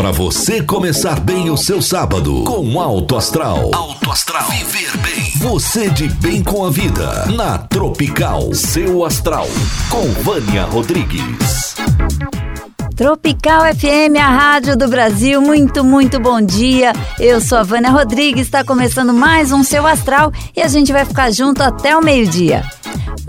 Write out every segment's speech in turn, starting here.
Para você começar bem o seu sábado com Alto Astral. Alto Astral. Viver bem. Você de bem com a vida. Na Tropical. Seu Astral. Com Vânia Rodrigues. Tropical FM, a rádio do Brasil. Muito, muito bom dia. Eu sou a Vânia Rodrigues. Está começando mais um Seu Astral e a gente vai ficar junto até o meio-dia.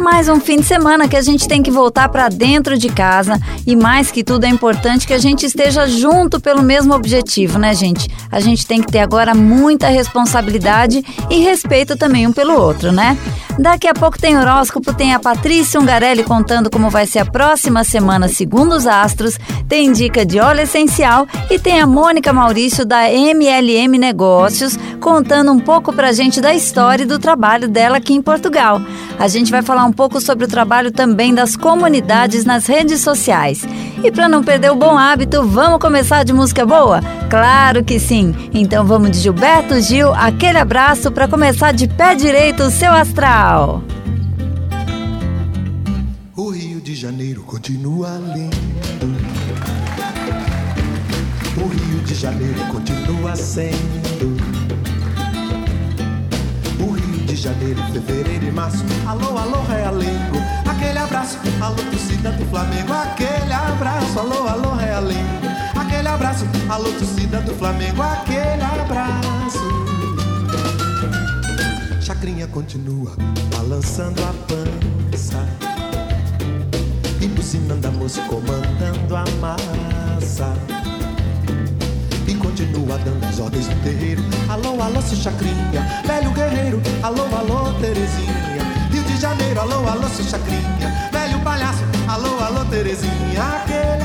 Mais um fim de semana que a gente tem que voltar para dentro de casa e mais que tudo é importante que a gente esteja junto pelo mesmo objetivo, né, gente? A gente tem que ter agora muita responsabilidade e respeito também um pelo outro, né? Daqui a pouco tem horóscopo, tem a Patrícia Ungarelli contando como vai ser a próxima semana segundo os astros, tem dica de óleo essencial e tem a Mônica Maurício da MLM Negócios contando um pouco pra gente da história e do trabalho dela aqui em Portugal. A gente vai falar um pouco sobre o trabalho também das comunidades nas redes sociais. E para não perder o bom hábito, vamos começar de música boa? Claro que sim! Então vamos de Gilberto Gil, aquele abraço para começar de pé direito o seu astral. O Rio de Janeiro continua lindo. O Rio de Janeiro continua sendo janeiro, fevereiro e março. Alô, alô, realengo. Aquele abraço, alô, torcida do Flamengo. Aquele abraço, alô, alô, realengo. Aquele abraço, alô, torcida do Flamengo. Aquele abraço. Chacrinha continua balançando a pança. E buzinando a moça comandando a massa continua dando as ordens no terreiro. Alô, alô, seu chacrinha, velho guerreiro. Alô, alô, Terezinha. Rio de Janeiro, alô, alô, seu chacrinha, velho palhaço. Alô, alô, Terezinha. Aquele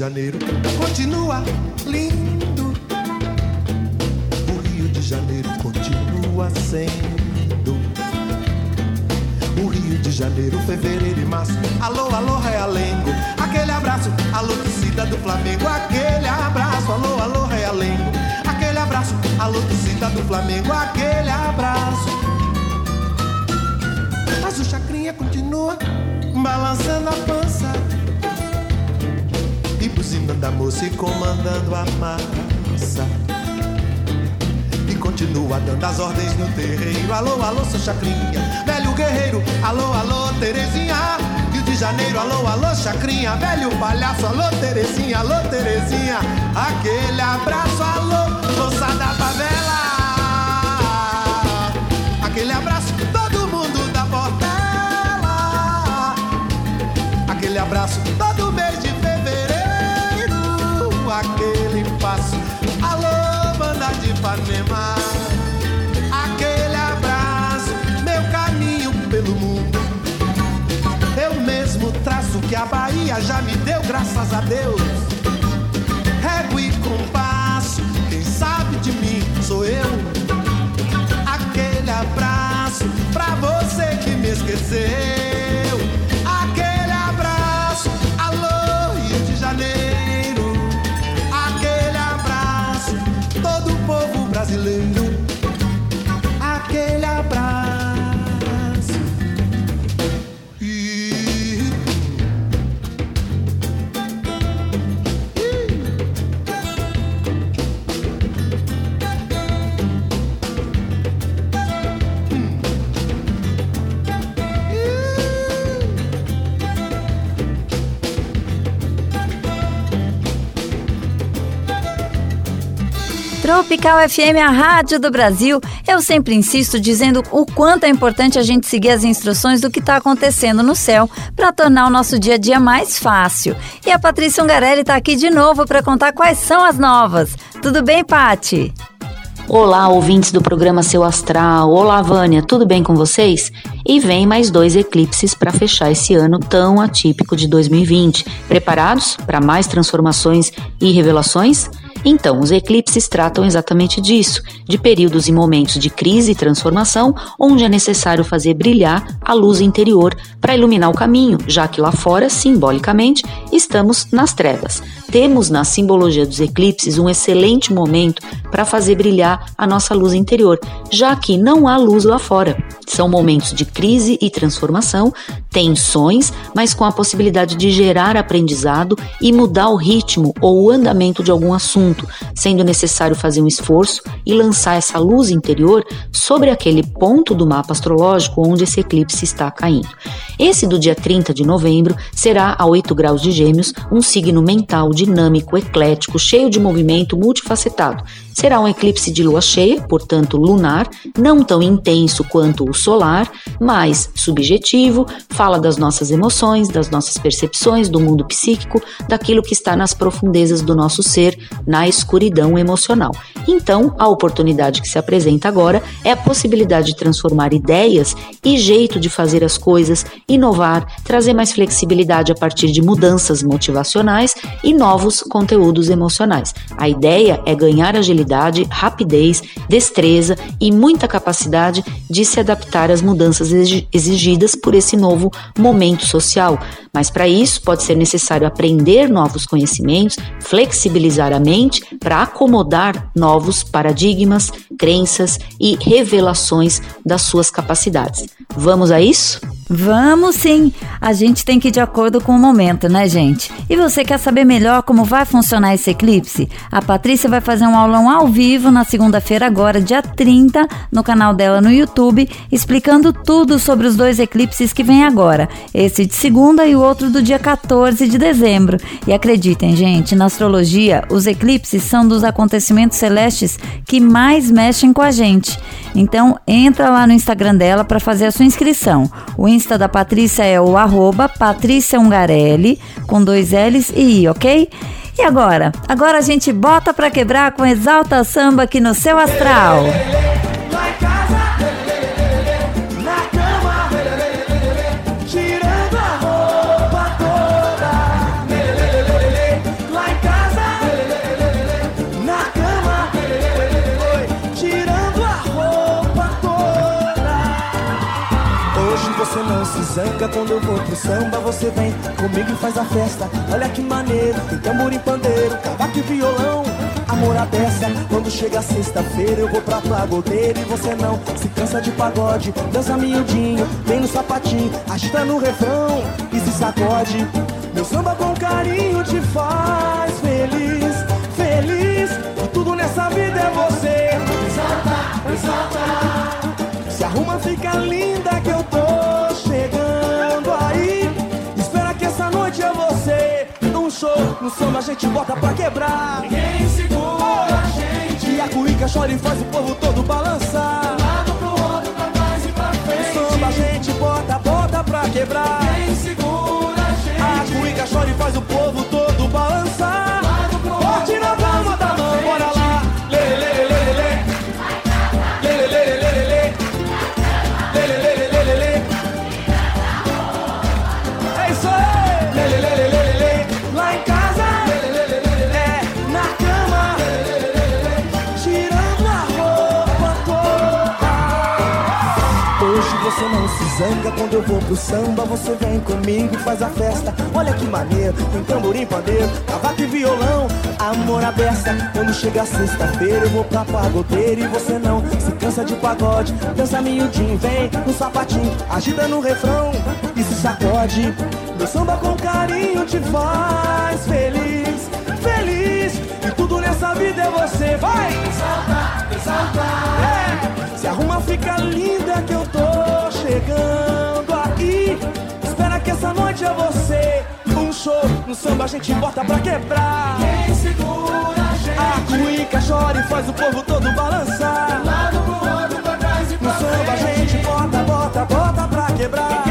Janeiro continua lindo. O Rio de Janeiro continua sendo. O Rio de Janeiro, fevereiro e março. Alô, alô, Realengo. Aquele abraço. Alô, torcida do Flamengo. Aquele abraço. Alô, alô, Realengo. Aquele abraço. Alô, torcida do Flamengo. Aquele abraço. Mas o chacrinha continua balançando a pança E buzinando a moça e comandando a massa. E continua dando as ordens no terreiro. Alô, alô, seu chacrinha, velho guerreiro. Alô, alô, Terezinha Rio de Janeiro, alô, alô, chacrinha Velho palhaço, alô, Terezinha, alô, Terezinha. Aquele abraço, alô, moça da favela. Aquele abraço aquele abraço que a Bahia já me deu, graças a Deus. Régua e compasso, quem sabe de mim sou eu. Aquele abraço pra você que me esqueceu. brasileiro, aquele Tropical FM, a rádio do Brasil. Eu sempre insisto dizendo o quanto é importante a gente seguir as instruções do que está acontecendo no céu para tornar o nosso dia a dia mais fácil. E a Patrícia Ungarelli está aqui de novo para contar quais são as novas. Tudo bem, Pati? Olá, ouvintes do programa Seu Astral. Olá, Vânia, tudo bem com vocês? E vem mais dois eclipses para fechar esse ano tão atípico de 2020. Preparados para mais transformações e revelações? Então, os eclipses tratam exatamente disso, de períodos e momentos de crise e transformação, onde é necessário fazer brilhar a luz interior para iluminar o caminho, já que lá fora, simbolicamente, estamos nas trevas. Temos na simbologia dos eclipses um excelente momento para fazer brilhar a nossa luz interior, já que não há luz lá fora. São momentos de crise e transformação, tensões, mas com a possibilidade de gerar aprendizado e mudar o ritmo ou o andamento de algum assunto, sendo necessário fazer um esforço e lançar essa luz interior sobre aquele ponto do mapa astrológico onde esse eclipse está caindo. Esse do dia 30 de novembro será a 8 graus de Gêmeos, um signo mental dinâmico, eclético, cheio de movimento multifacetado. Será um eclipse de lua cheia, portanto lunar, não tão intenso quanto o solar, mais subjetivo, fala das nossas emoções, das nossas percepções, do mundo psíquico, daquilo que está nas profundezas do nosso ser, na escuridão emocional. Então, a oportunidade que se apresenta agora é a possibilidade de transformar ideias e jeito de fazer as coisas, inovar, trazer mais flexibilidade a partir de mudanças motivacionais e novos conteúdos emocionais. A ideia é ganhar agilidade, rapidez, destreza e muita capacidade de se adaptar às mudanças exigidas por esse novo momento social. Mas para isso pode ser necessário aprender novos conhecimentos, flexibilizar a mente para acomodar novos paradigmas, crenças e revelações das suas capacidades. Vamos a isso? Vamos sim! A gente tem que ir de acordo com o momento, né, gente? E você quer saber melhor como vai funcionar esse eclipse? A Patrícia vai fazer um aulão ao vivo na segunda-feira, agora, dia 30, no canal dela no YouTube, explicando tudo sobre os dois eclipses que vem agora. Esse de segunda e o outro do dia 14 de dezembro. E acreditem, gente, na astrologia, os eclipses são dos acontecimentos celestes que mais mexem com a gente. Então, entra lá no Instagram dela para fazer a sua inscrição. O Insta da Patrícia é o arroba Patrícia Ungarelli, com dois L's e I, ok? E agora? Agora a gente bota pra quebrar com Exalta Samba aqui no seu astral. Quando eu vou pro samba, você vem comigo e faz a festa. Olha que maneiro, tem tamborim pandeiro, cavaco e violão. Amor a beça, quando chega sexta-feira eu vou pra pagodeira e você não se cansa de pagode. Dança miudinho, vem no sapatinho, agita no refrão e se sacode. Meu samba com carinho te faz feliz, feliz. E tudo nessa vida é você. Exalta, exalta. Se arruma, fica linda no samba a gente bota pra quebrar. Ninguém segura a gente. E a cuíca chora e faz o povo todo balançar. Lado pro outro, pra trás e pra No frente. samba a gente bota, bota pra quebrar. Ninguém segura a gente. A cuíca chora e faz o povo todo eu vou pro samba. Você vem comigo e faz a festa. Olha que maneiro, tem tamborim, pandeiro, cavaco e violão. Amor à beça, quando chega sexta-feira eu vou pra pagodeira e você não se cansa de pagode. Dança miudinho, vem no sapatinho, agita no refrão e se sacode. Meu samba com carinho te faz feliz, feliz. E tudo nessa vida é você, vai! Exalta, exalta. É, se arruma, fica linda que eu tô chegando que essa noite é você. Um show no samba a gente bota pra quebrar. Ninguém segura a gente. A cuíca chora e faz o povo todo balançar. Lado pro outro, pra trás e No pra samba a gente bota, bota, bota pra quebrar.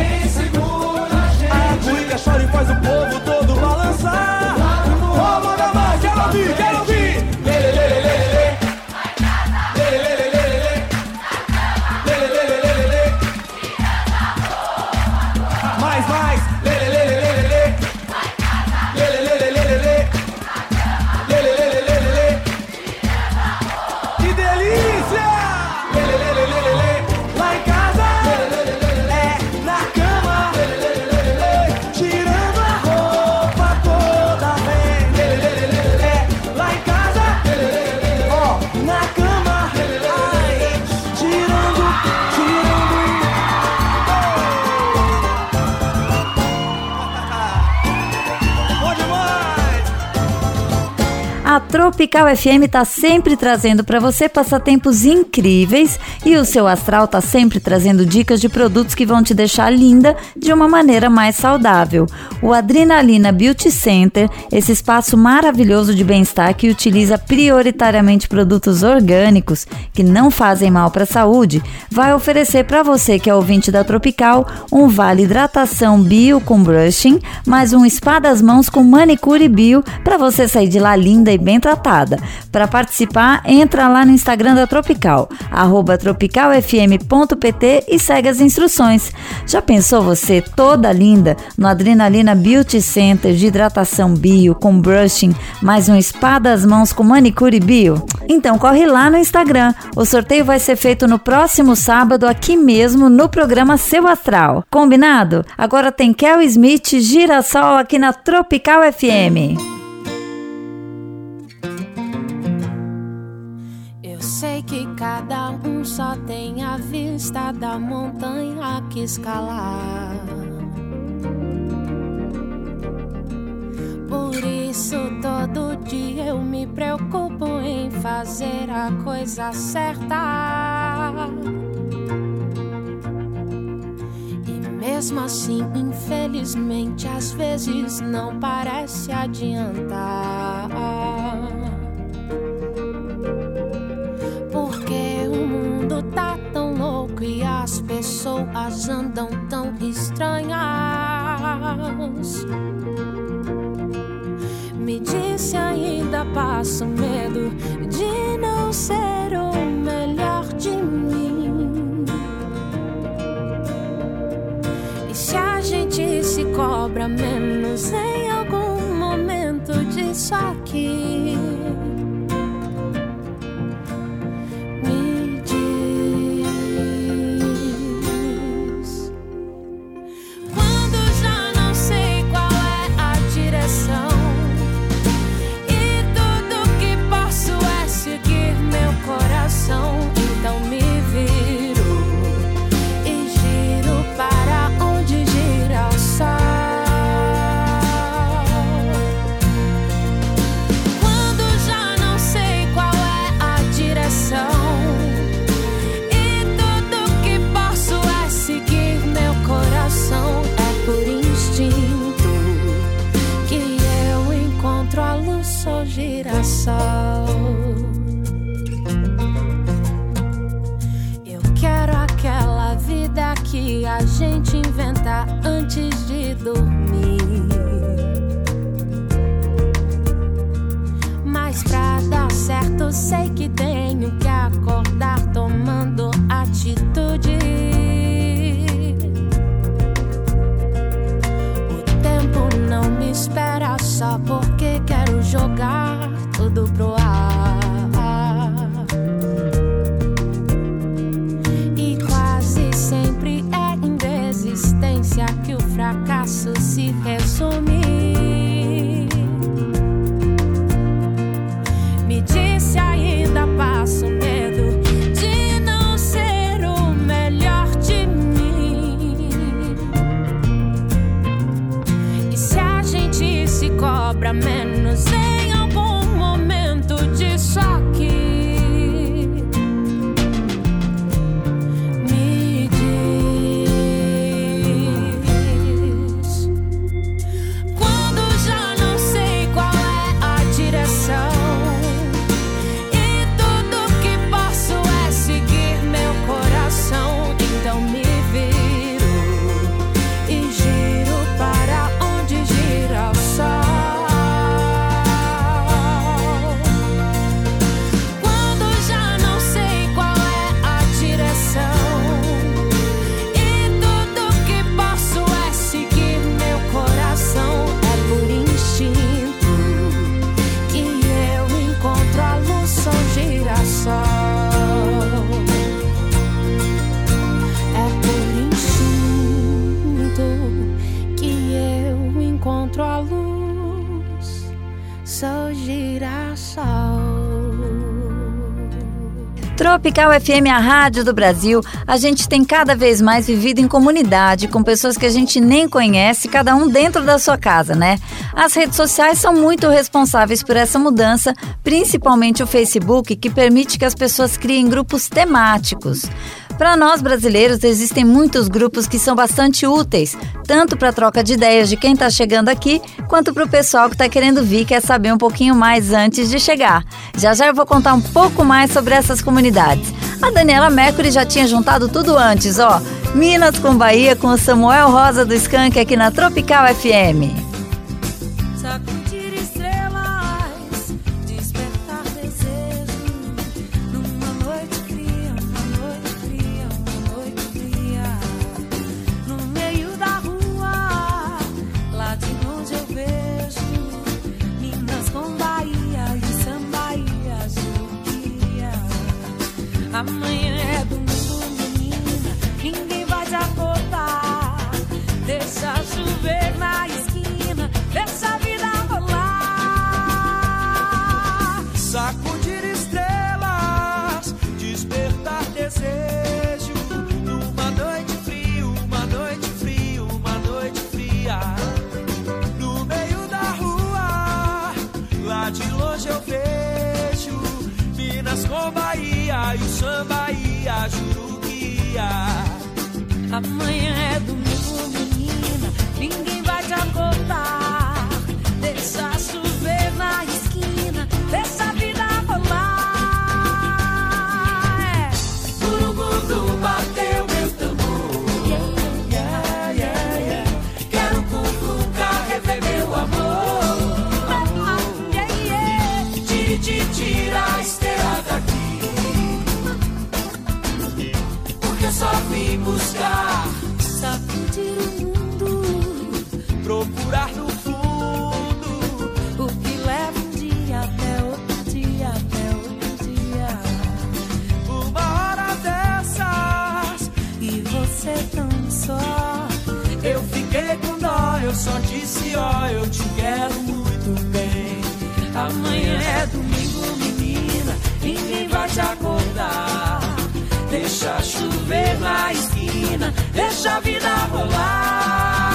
Tropical FM tá sempre trazendo para você passatempos incríveis e o seu astral tá sempre trazendo dicas de produtos que vão te deixar linda de uma maneira mais saudável. O Adrenalina Beauty Center, esse espaço maravilhoso de bem-estar que utiliza prioritariamente produtos orgânicos que não fazem mal para a saúde, vai oferecer para você que é ouvinte da Tropical um vale hidratação bio com brushing, mais um spa das mãos com manicure bio para você sair de lá linda e bem tratada. Para participar, entra lá no Instagram da Tropical, tropicalfm.pt e segue as instruções. Já pensou você toda linda no Adrenalina Beauty Center de hidratação bio com brushing, mais um spa das mãos com manicure bio? Então corre lá no Instagram. O sorteio vai ser feito no próximo sábado aqui mesmo no programa Seu Astral. Combinado? Agora tem Kel Smith Girassol aqui na Tropical FM. Cada um só tem a vista da montanha que escalar. Por isso todo dia eu me preocupo em fazer a coisa certa. E mesmo assim, infelizmente, às vezes não parece adiantar. O mundo tá tão louco e as pessoas andam tão estranhas. Me disse ainda passo medo de não ser o melhor de mim. E se a gente se cobra menos em algum momento disso aqui? Tropical FM, a rádio do Brasil, a gente tem cada vez mais vivido em comunidade, com pessoas que a gente nem conhece, cada um dentro da sua casa, né? As redes sociais são muito responsáveis por essa mudança, principalmente o Facebook, que permite que as pessoas criem grupos temáticos. Para nós brasileiros, existem muitos grupos que são bastante úteis, tanto para troca de ideias de quem está chegando aqui, quanto para o pessoal que está querendo vir quer saber um pouquinho mais antes de chegar. Já já eu vou contar um pouco mais sobre essas comunidades. A Daniela Mercury já tinha juntado tudo antes, ó. Minas com Bahia com o Samuel Rosa do Skank aqui na Tropical FM. Vim buscar, Sacudir o mundo, procurar no fundo. o que leva um dia até outro dia, até outro dia. Uma hora dessas, E você tão só. eu fiquei com dó. Eu só disse, ó, eu te quero Deixa chover na esquina, deixa a vida rolar.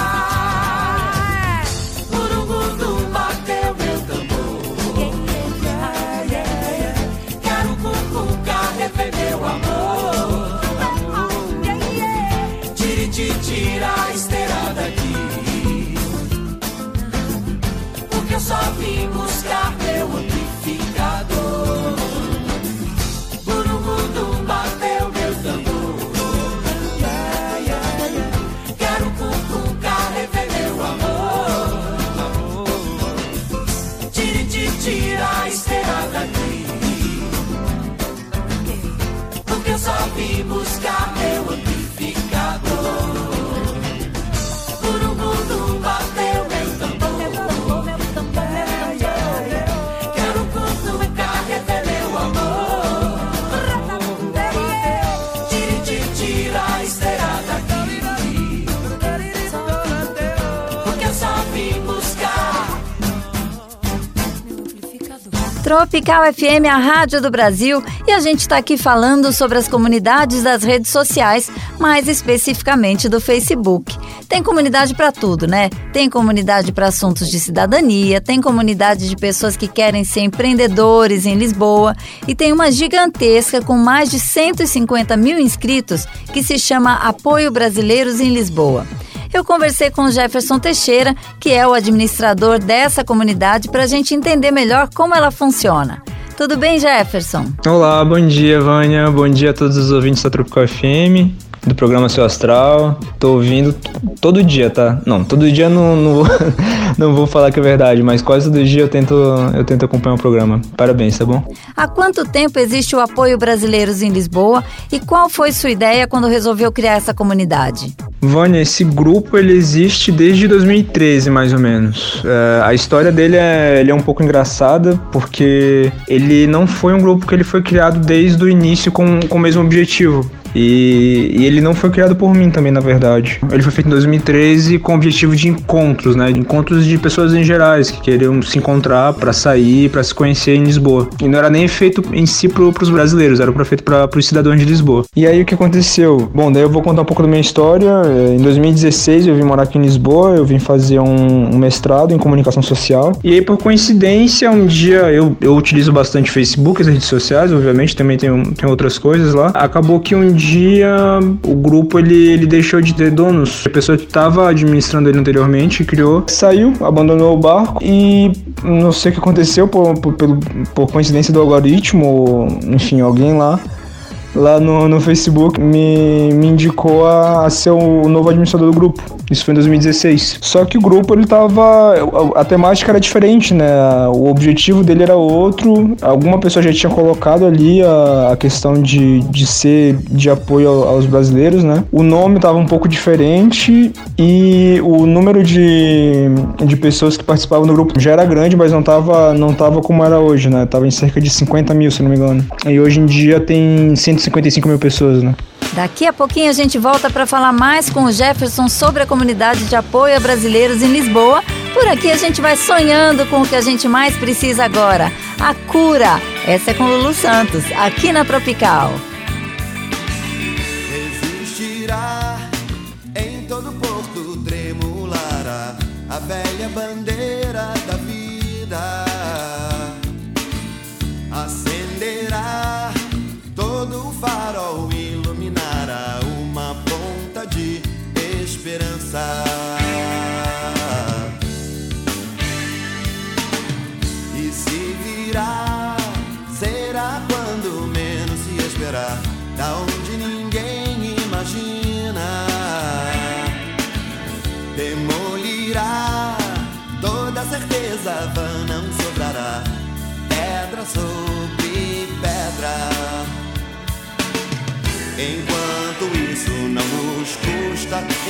Tropical FM, a rádio do Brasil, e a gente está aqui falando sobre as comunidades das redes sociais, mais especificamente do Facebook. Tem comunidade para tudo, né? Tem comunidade para assuntos de cidadania, tem comunidade de pessoas que querem ser empreendedores em Lisboa, e tem uma gigantesca com mais de 150 mil inscritos que se chama Apoio Brasileiros em Lisboa. Eu conversei com o Jefferson Teixeira, que é o administrador dessa comunidade, para a gente entender melhor como ela funciona. Tudo bem, Jefferson? Olá, bom dia, Vânia. Bom dia a todos os ouvintes da Tropical FM, do programa Seu Astral. Tô ouvindo todo dia, tá? Não, todo dia não, não, vou, não vou falar que é verdade, mas quase todo dia eu tento, eu tento acompanhar o programa. Parabéns, tá bom? Há quanto tempo existe o Apoio Brasileiros em Lisboa e qual foi sua ideia quando resolveu criar essa comunidade? Vânia, esse grupo ele existe desde 2013, mais ou menos. É, a história dele é, ele é um pouco engraçada, porque ele não foi um grupo que ele foi criado desde o início com, com o mesmo objetivo. E, e, ele não foi criado por mim também, na verdade. Ele foi feito em 2013 com o objetivo de encontros, né? Encontros de pessoas em gerais que queriam se encontrar para sair, para se conhecer em Lisboa. E não era nem feito em si pro, pros brasileiros, era feito para os cidadãos de Lisboa. E aí o que aconteceu? Bom, daí eu vou contar um pouco da minha história. Em 2016 eu vim morar aqui em Lisboa, eu vim fazer um, um mestrado em comunicação social. E aí, por coincidência, um dia eu, eu utilizo bastante Facebook, as redes sociais, obviamente, também tem, tem outras coisas lá. Acabou que um dia dia o grupo ele, ele deixou de ter donos. A pessoa que estava administrando ele anteriormente criou, saiu, abandonou o barco e não sei o que aconteceu por, por, por coincidência do algoritmo, enfim, alguém lá lá no, no Facebook me, me indicou a, a, ser o novo administrador do grupo. Isso foi em 2016. Só que o grupo ele tava. A, a, temática era diferente, né? O objetivo dele era outro. Alguma pessoa já tinha colocado ali a, a questão de, de ser de apoio aos brasileiros, né? O nome tava um pouco diferente e o número de, de pessoas que participavam do grupo já era grande, mas não tava, não tava como era hoje, né? Tava em cerca de 50 mil, se não me engano. E hoje em dia tem 150 55 mil pessoas, né? Daqui a pouquinho a gente volta para falar mais com o Jefferson sobre a comunidade de apoio a brasileiros em Lisboa. Por aqui a gente vai sonhando com o que a gente mais precisa agora: a cura. Essa é com Lulu Santos, aqui na Tropical.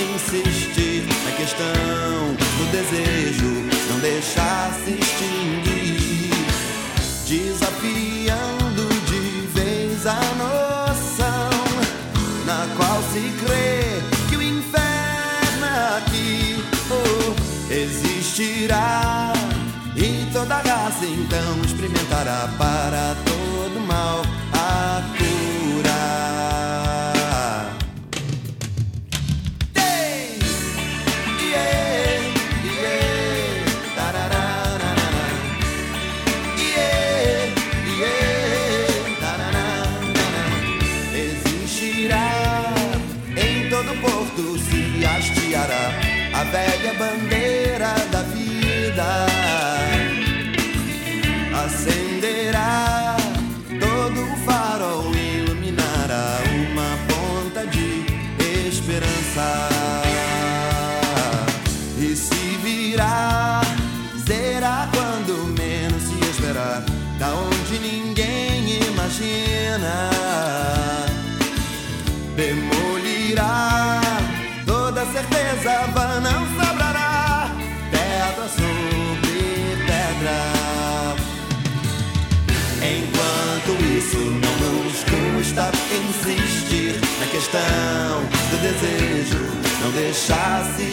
Insistir na questão do desejo, não deixar se extinguir, desafiando de vez a noção na qual se crê que o inferno aqui oh, existirá. E toda raça então experimentará para velha bandeira da vida. Acenderá questão do desejo, não deixar se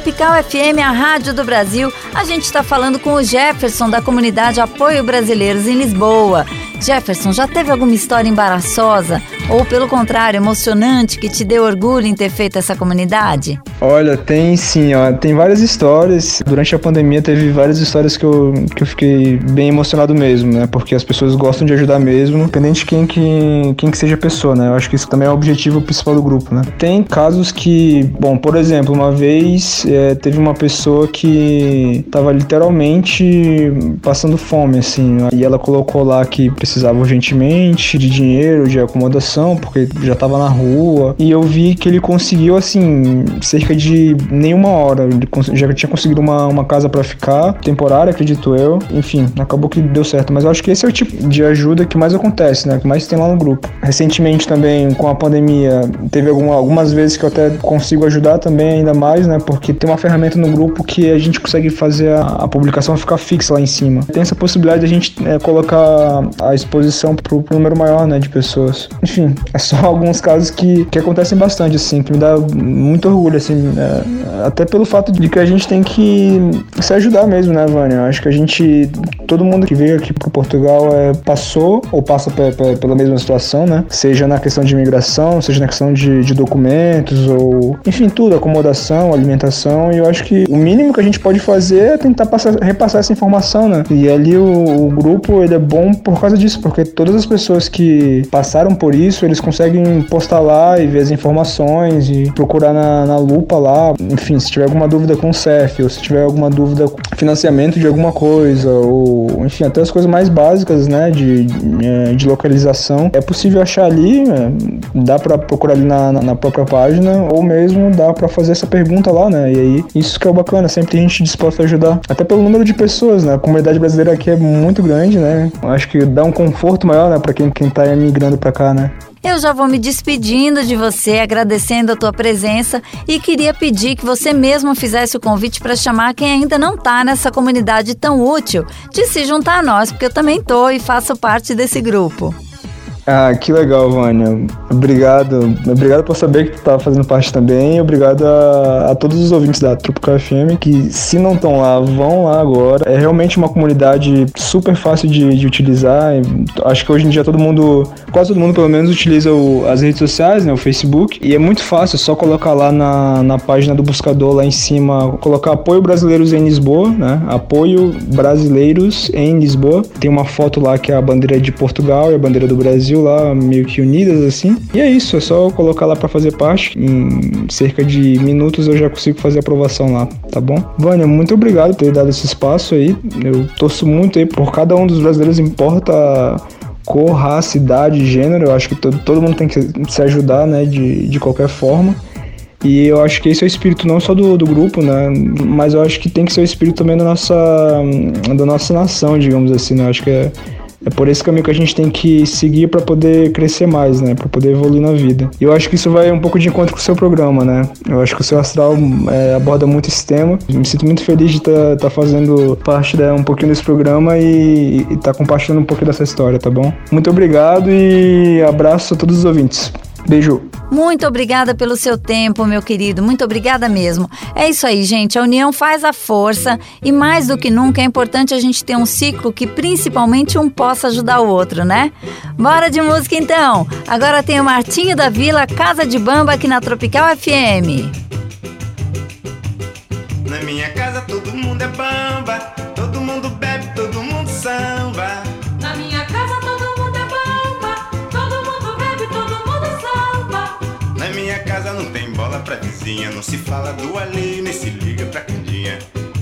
Tropical FM, a rádio do Brasil. A gente está falando com o Jefferson da comunidade Apoio Brasileiros em Lisboa. Jefferson, já teve alguma história embaraçosa ou, pelo contrário, emocionante que te deu orgulho em ter feito essa comunidade? Olha, tem sim, ó, tem várias histórias. Durante a pandemia teve várias histórias que eu, que eu fiquei bem emocionado mesmo, né? Porque as pessoas gostam de ajudar mesmo, independente de quem que, quem que seja a pessoa, né? Eu acho que isso também é o objetivo principal do grupo, né? Tem casos que, bom, por exemplo, uma vez é, teve uma pessoa que tava literalmente passando fome, assim, e ela colocou lá que precisava urgentemente de dinheiro, de acomodação, porque já tava na rua, e eu vi que ele conseguiu, assim, cerca de nenhuma hora, ele já tinha conseguido uma, uma casa para ficar, temporária, acredito eu, enfim, acabou que deu certo, mas eu acho que esse é o tipo de ajuda que mais acontece, né, que mais tem lá no grupo. Recentemente também, com a pandemia, teve alguma, algumas vezes que eu até consigo ajudar também ainda mais, né, porque tem uma ferramenta no grupo que a gente consegue fazer a, a publicação ficar fixa lá em cima. Tem essa possibilidade de a gente é, colocar a exposição pro, pro número maior, né, de pessoas. Enfim, é só alguns casos que, que acontecem bastante, assim, que me dá muito orgulho, assim, até pelo fato de que a gente tem que se ajudar mesmo, né, Vânia? Acho que a gente, todo mundo que veio aqui pro Portugal é, passou ou passa pela mesma situação, né? Seja na questão de imigração, seja na questão de, de documentos ou, enfim, tudo, acomodação, alimentação, e eu acho que o mínimo que a gente pode fazer é tentar passar, repassar essa informação, né? E ali o, o grupo, ele é bom por causa disso, porque todas as pessoas que passaram por isso, eles conseguem postar lá e ver as informações e procurar na, na lupa lá, enfim, se tiver alguma dúvida com o CEF, ou se tiver alguma dúvida com financiamento de alguma coisa, ou enfim, até as coisas mais básicas, né, de, de, de localização, é possível achar ali, né, dá para procurar ali na, na, própria página, ou mesmo dá para fazer essa pergunta lá, né, e aí isso que é o bacana, sempre tem gente disposta a ajudar, até pelo número de pessoas, né, a comunidade brasileira aqui é muito grande, né, acho que dá um conforto maior, né, para quem, quem tá migrando para cá, né. Eu já vou me despedindo de você, agradecendo a tua presença e queria pedir que você mesmo fizesse o convite para chamar quem ainda não está nessa comunidade tão útil de se juntar a nós, porque eu também tô e faço parte desse grupo. Ah, que legal, Vânia. Obrigado. Obrigado por saber que tu tá fazendo parte também. Obrigado a, a todos os ouvintes da Tropical FM que, se não estão lá, vão lá agora. É realmente uma comunidade super fácil de, de utilizar. Acho que hoje em dia todo mundo, quase todo mundo pelo menos, utiliza o, as redes sociais, né, o Facebook. E é muito fácil, é só colocar lá na, na página do buscador, lá em cima, colocar Apoio Brasileiros em Lisboa, né? Apoio Brasileiros em Lisboa. Tem uma foto lá que é a bandeira de Portugal e a bandeira do Brasil lá meio que unidas assim. E é isso, é só colocar lá para fazer parte. Em cerca de minutos eu já consigo fazer a aprovação lá, tá bom? Vânia, muito obrigado por ter dado esse espaço aí. Eu torço muito aí por cada um dos brasileiros, importa cor, raça, idade, gênero. Eu acho que todo, todo mundo tem que se ajudar, né, de, de qualquer forma. E eu acho que esse é o espírito não só do, do grupo, né? Mas eu acho que tem que ser o espírito também da nossa, da nossa nação, digamos assim, né? Eu acho que é, é por esse caminho que a gente tem que seguir para poder crescer mais, né? Para poder evoluir na vida. E eu acho que isso vai um pouco de encontro com o seu programa, né? Eu acho que o seu astral é, aborda muito esse tema. Me sinto muito feliz de estar tá, tá fazendo parte né, um pouquinho desse programa e estar tá compartilhando um pouquinho dessa história, tá bom? Muito obrigado e abraço a todos os ouvintes. Beijo. Muito obrigada pelo seu tempo, meu querido. Muito obrigada mesmo. É isso aí, gente. A união faz a força e mais do que nunca é importante a gente ter um ciclo que principalmente um possa ajudar o outro, né? Bora de música então. Agora tem o Martinho da Vila, Casa de Bamba aqui na Tropical FM. Na minha casa todo mundo é bamba, todo mundo bebe, todo mundo samba. Minha casa não tem bola pra vizinha, não se fala do alheio, nem se liga pra candinha.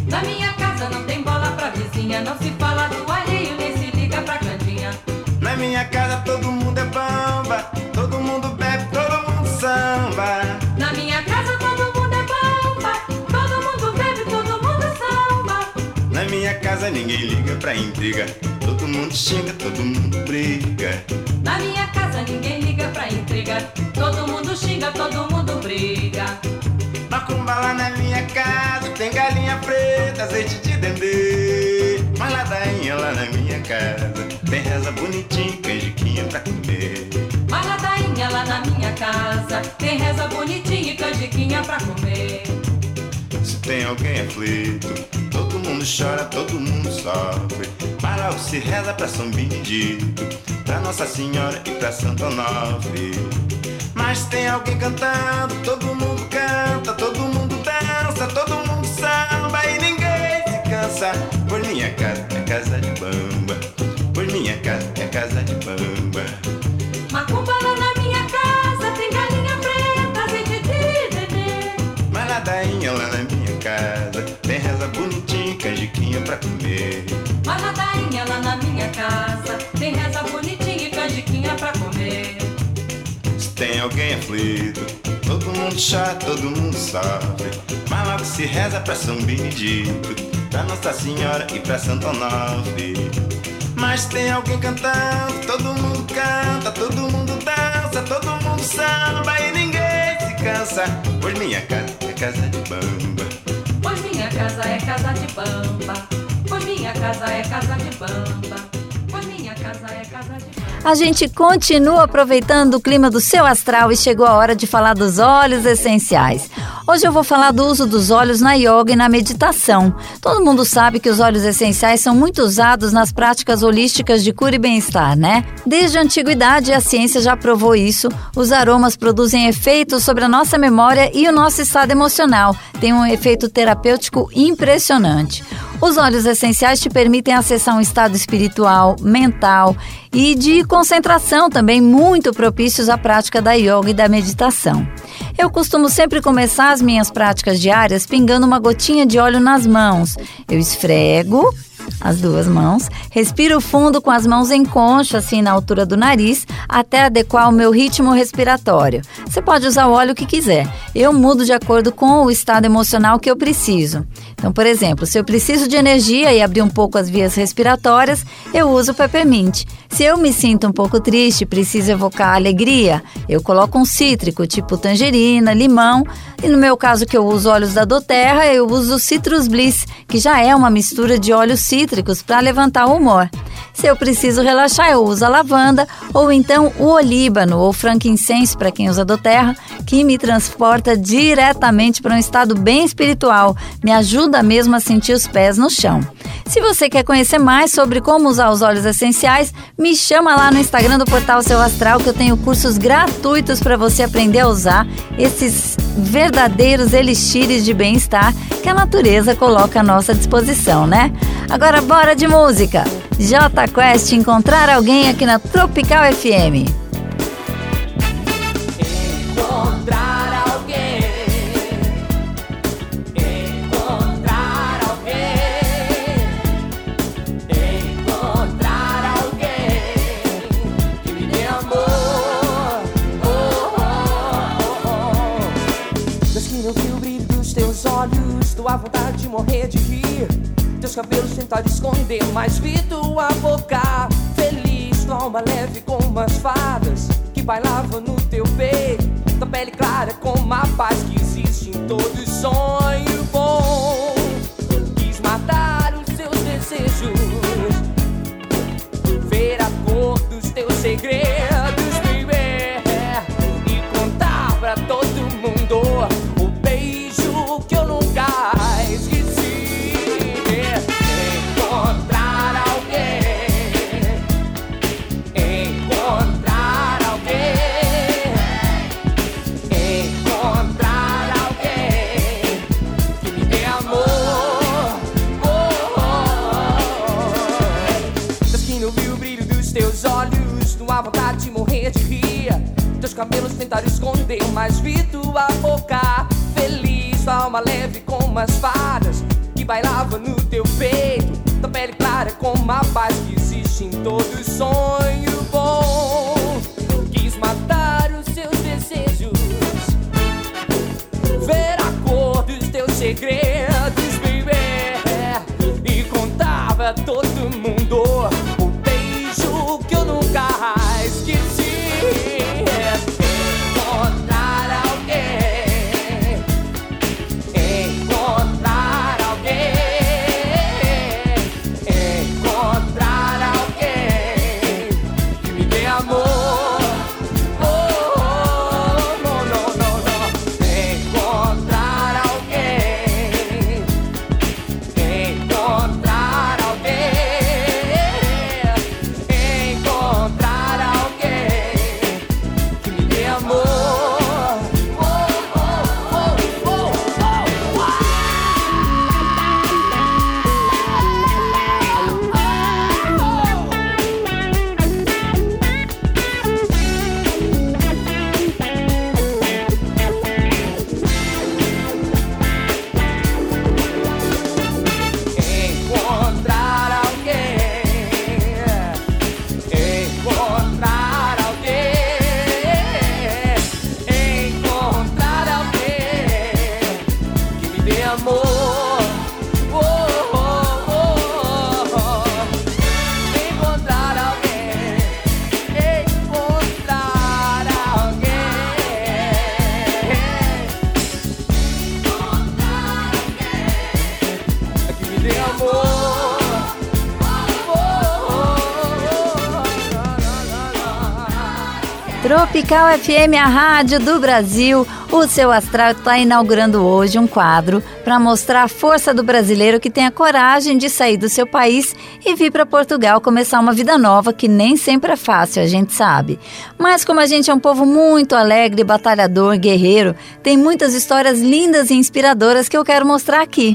Na minha casa não tem bola pra vizinha, não se fala do alheio, nem se liga pra cantinha. Na minha casa todo mundo é bamba, todo mundo bebe, todo mundo samba. Na minha casa todo mundo é bamba, todo mundo bebe, todo mundo samba. Na minha casa ninguém liga pra intriga, todo mundo xinga, todo mundo briga. Na minha casa ninguém liga intriga, todo mundo xinga, todo mundo briga. Macumba lá na minha casa, tem galinha preta, azeite de dendê. Mas ladainha lá na minha casa, tem reza bonitinha, canjiquinha pra comer. Mas ladainha lá na minha casa, tem reza bonitinha e canjiquinha pra comer. Se alguém aflito. Todo mundo chora, todo mundo sofre. Mas logo se reza pra São Benedito, pra Nossa Senhora e pra Santo Onofre. Mas tem alguém cantando, todo mundo canta, todo mundo dança, todo mundo samba e ninguém se cansa. Por minha casa é casa de alguém aflito, todo mundo chora, todo mundo sofre. Mas logo se reza pra São Benedito, pra Nossa Senhora e pra Santo Onofre. Mas tem alguém cantando, todo mundo canta, todo mundo dança, todo mundo samba e ninguém se cansa. Pois minha casa é casa de bamba. Pois minha casa é casa de bamba. Pois minha casa é casa de bamba. A gente continua aproveitando o clima do seu astral e chegou a hora de falar dos óleos essenciais. Hoje eu vou falar do uso dos óleos na yoga e na meditação. Todo mundo sabe que os óleos essenciais são muito usados nas práticas holísticas de cura e bem-estar, né? Desde a antiguidade, a ciência já provou isso. Os aromas produzem efeitos sobre a nossa memória e o nosso estado emocional. Tem um efeito terapêutico impressionante. Os óleos essenciais te permitem acessar um estado espiritual, mental e de concentração também muito propícios à prática da yoga e da meditação. Eu costumo sempre começar as minhas práticas diárias pingando uma gotinha de óleo nas mãos. Eu esfrego as duas mãos, respiro fundo com as mãos em concha, assim na altura do nariz, até adequar o meu ritmo respiratório. Você pode usar o óleo que quiser. Eu mudo de acordo com o estado emocional que eu preciso. Então, por exemplo, se eu preciso de energia e abrir um pouco as vias respiratórias, eu uso o peppermint. Se eu me sinto um pouco triste, preciso evocar alegria, eu coloco um cítrico, tipo tangerina, limão. E no meu caso que eu uso óleos da doterra, eu uso Citrus Bliss, que já é uma mistura de óleos cítricos para levantar o humor. Se eu preciso relaxar, eu uso a lavanda ou então o olíbano ou frankincense para quem usa doterra, que me transporta diretamente para um estado bem espiritual, me ajuda mesmo a sentir os pés no chão. Se você quer conhecer mais sobre como usar os óleos essenciais, me chama lá no Instagram do Portal Seu Astral que eu tenho cursos gratuitos para você aprender a usar esses verdadeiros elixires de bem-estar que a natureza coloca à nossa disposição, né? Agora bora de música. J Quest encontrar alguém aqui na Tropical FM. Encontrar alguém, encontrar alguém, encontrar alguém que me dê amor. Oh, oh, oh, oh. Viu o brilho dos teus olhos, vontade de morrer de rir. Teus cabelos tentaram esconder, mas vi tua boca feliz, tua alma leve como as fadas que bailavam no teu peito. Tua pele clara como a paz que existe em todo sonho bom. Quis matar os seus desejos, ver a cor dos teus segredos, esconder, mas vi tua boca feliz, tua alma leve como as fadas que bailava no teu peito. Tua pele clara como a paz que existe em todo sonho bom. Tropical FM, a rádio do Brasil. O seu astral está inaugurando hoje um quadro para mostrar a força do brasileiro que tem a coragem de sair do seu país e vir para Portugal começar uma vida nova que nem sempre é fácil, a gente sabe. Mas como a gente é um povo muito alegre, batalhador, guerreiro, tem muitas histórias lindas e inspiradoras que eu quero mostrar aqui.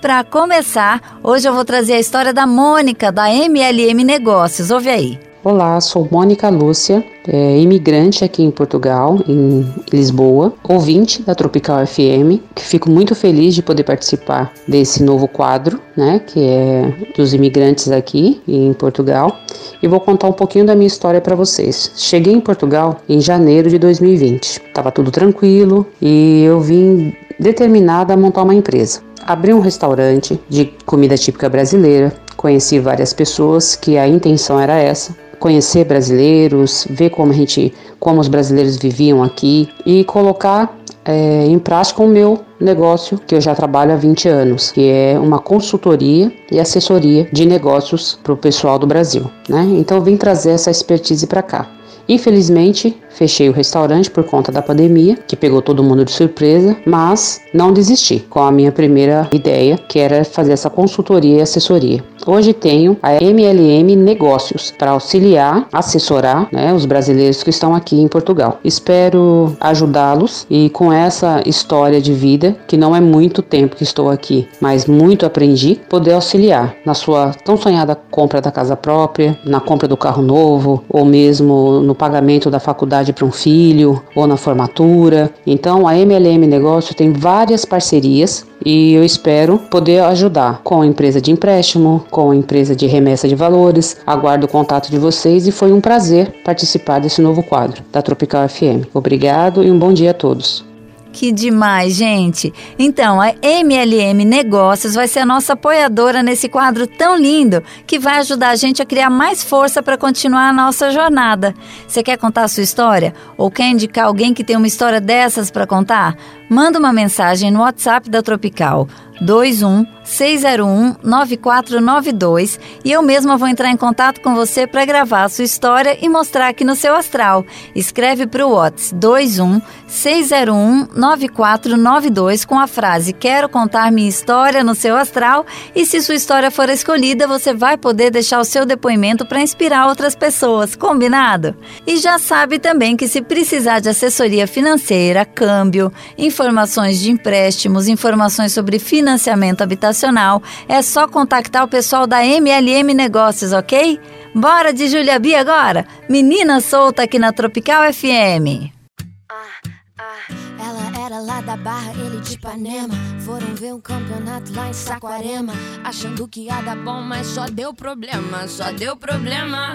Para começar, hoje eu vou trazer a história da Mônica, da MLM Negócios. Ouve aí. Olá, sou Mônica Lúcia, é, imigrante aqui em Portugal, em Lisboa, ouvinte da Tropical FM, que fico muito feliz de poder participar desse novo quadro, né, que é dos imigrantes aqui em Portugal, e vou contar um pouquinho da minha história para vocês. Cheguei em Portugal em janeiro de 2020. Tava tudo tranquilo e eu vim determinada a montar uma empresa. Abri um restaurante de comida típica brasileira, conheci várias pessoas que a intenção era essa, conhecer brasileiros, ver como a gente, como os brasileiros viviam aqui e colocar é, em prática o meu negócio que eu já trabalho há 20 anos, que é uma consultoria e assessoria de negócios para o pessoal do Brasil. Né? Então eu vim trazer essa expertise para cá. Infelizmente, fechei o restaurante por conta da pandemia, que pegou todo mundo de surpresa, mas não desisti com a minha primeira ideia, que era fazer essa consultoria e assessoria. Hoje tenho a MLM Negócios para auxiliar, assessorar né, os brasileiros que estão aqui em Portugal. Espero ajudá-los e com essa história de vida, que não é muito tempo que estou aqui, mas muito aprendi, poder auxiliar na sua tão sonhada compra da casa própria, na compra do carro novo ou mesmo no pagamento da faculdade para um filho ou na formatura. Então a MLM Negócio tem várias parcerias e eu espero poder ajudar com a empresa de empréstimo, com a empresa de remessa de valores. Aguardo o contato de vocês e foi um prazer participar desse novo quadro da Tropical FM. Obrigado e um bom dia a todos. Que demais, gente! Então, a MLM Negócios vai ser a nossa apoiadora nesse quadro tão lindo que vai ajudar a gente a criar mais força para continuar a nossa jornada. Você quer contar a sua história? Ou quer indicar alguém que tem uma história dessas para contar? Manda uma mensagem no WhatsApp da Tropical 21 601 9492 e eu mesma vou entrar em contato com você para gravar a sua história e mostrar aqui no seu astral. Escreve para o WhatsApp 21 601 9492 com a frase Quero contar minha história no seu astral e se sua história for escolhida, você vai poder deixar o seu depoimento para inspirar outras pessoas, combinado? E já sabe também que se precisar de assessoria financeira, câmbio, informações de empréstimos, informações sobre financiamento habitacional, é só contactar o pessoal da MLM Negócios, ok? Bora de Julia B agora? Menina solta aqui na Tropical FM. Ela era lá da Barra, ele de Ipanema. Foram ver um campeonato lá em Saquarema. Achando que ia dar bom, mas só deu problema, só deu problema.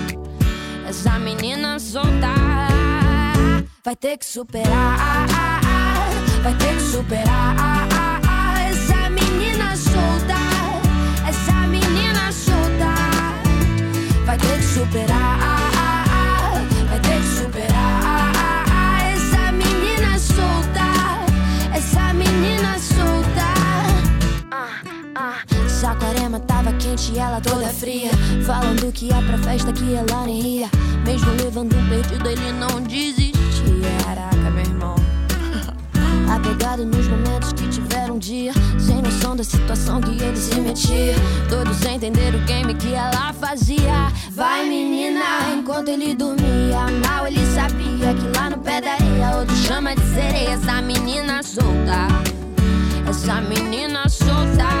Essa menina solta vai ter que superar, vai ter que superar. Essa menina solta, essa menina solta vai ter que superar, vai ter que superar. Essa menina solta, essa menina solta. Saquarema tava quente e ela toda fria. Falando que ia pra festa que ela nem ia. Mesmo levando um perdido, ele não desistia. Caraca, meu irmão. Apegado nos momentos que tiveram um dia. Sem noção da situação que ele se metia. Todos sem entender o game que ela fazia. Vai, menina, enquanto ele dormia. Mal ele sabia que lá no pé da areia, outro chama de sereia. Essa menina solta. Essa menina solta.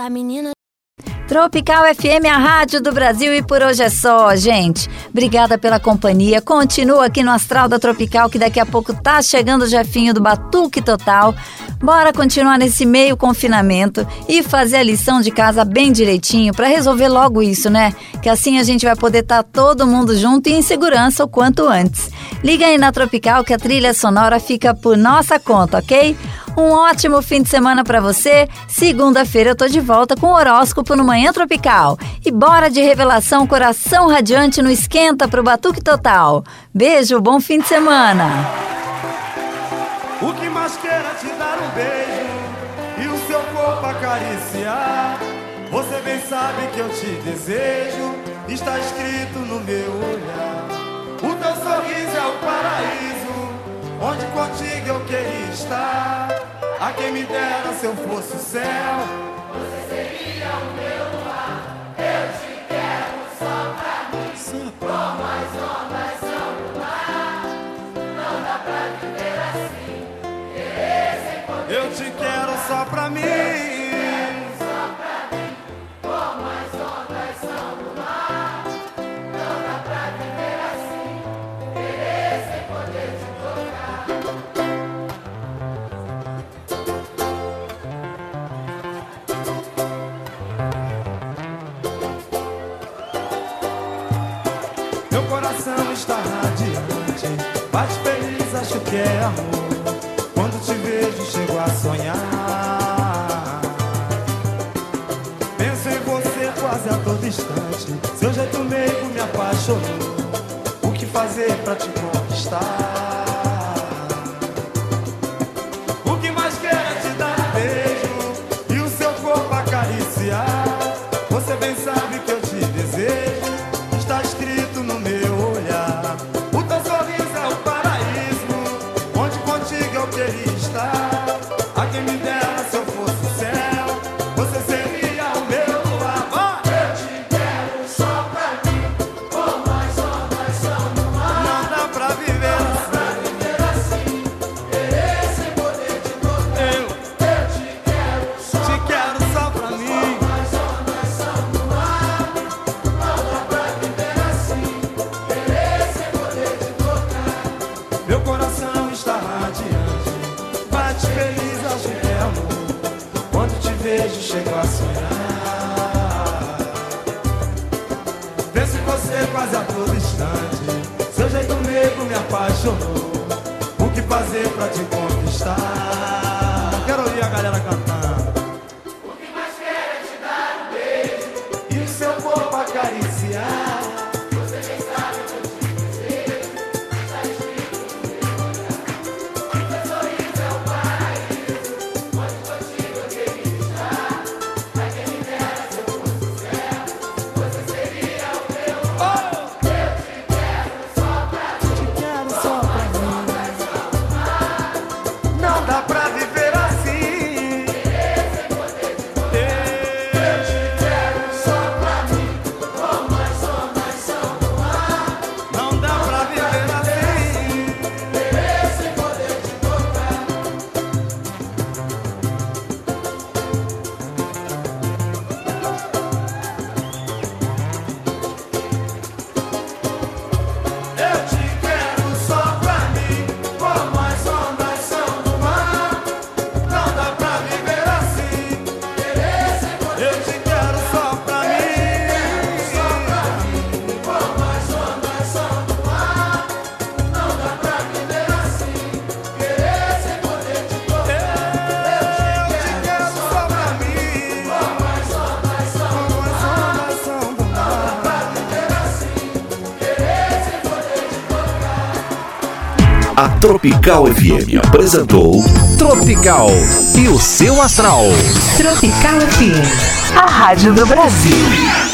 A menina. Tropical FM, a rádio do Brasil e por hoje é só, gente. Obrigada pela companhia. Continua aqui no Astral da Tropical, que daqui a pouco tá chegando o Jefinho do Batuque Total. Bora continuar nesse meio confinamento e fazer a lição de casa bem direitinho para resolver logo isso, né? Que assim a gente vai poder estar todo mundo junto e em segurança o quanto antes. Liga aí na Tropical que a trilha sonora fica por nossa conta, ok? Um ótimo fim de semana para você. Segunda-feira eu tô de volta com o horóscopo no Manhã Tropical. E bora de revelação coração radiante no esquenta pro Batuque Total. Beijo, bom fim de semana. O que mais queira te dar um beijo e o seu corpo acariciar. Você bem sabe que eu te desejo, está escrito no meu olhar. O teu sorriso é o paraíso, onde contigo eu queria estar. A quem me dera se eu fosse o céu. Você seria o meu lar. Eu te quero só pra mim. Como as ondas são do mar. Não dá pra viver assim. Querer sem poder. Eu te quero só pra mim. Radiante, bate feliz, acho que é amor. Quando te vejo, chego a sonhar. Penso em você quase a todo instante. Seu jeito meigo me apaixonou. O que fazer pra te conquistar? Tropical FM apresentou Tropical e o seu astral. Tropical FM, a rádio do Brasil.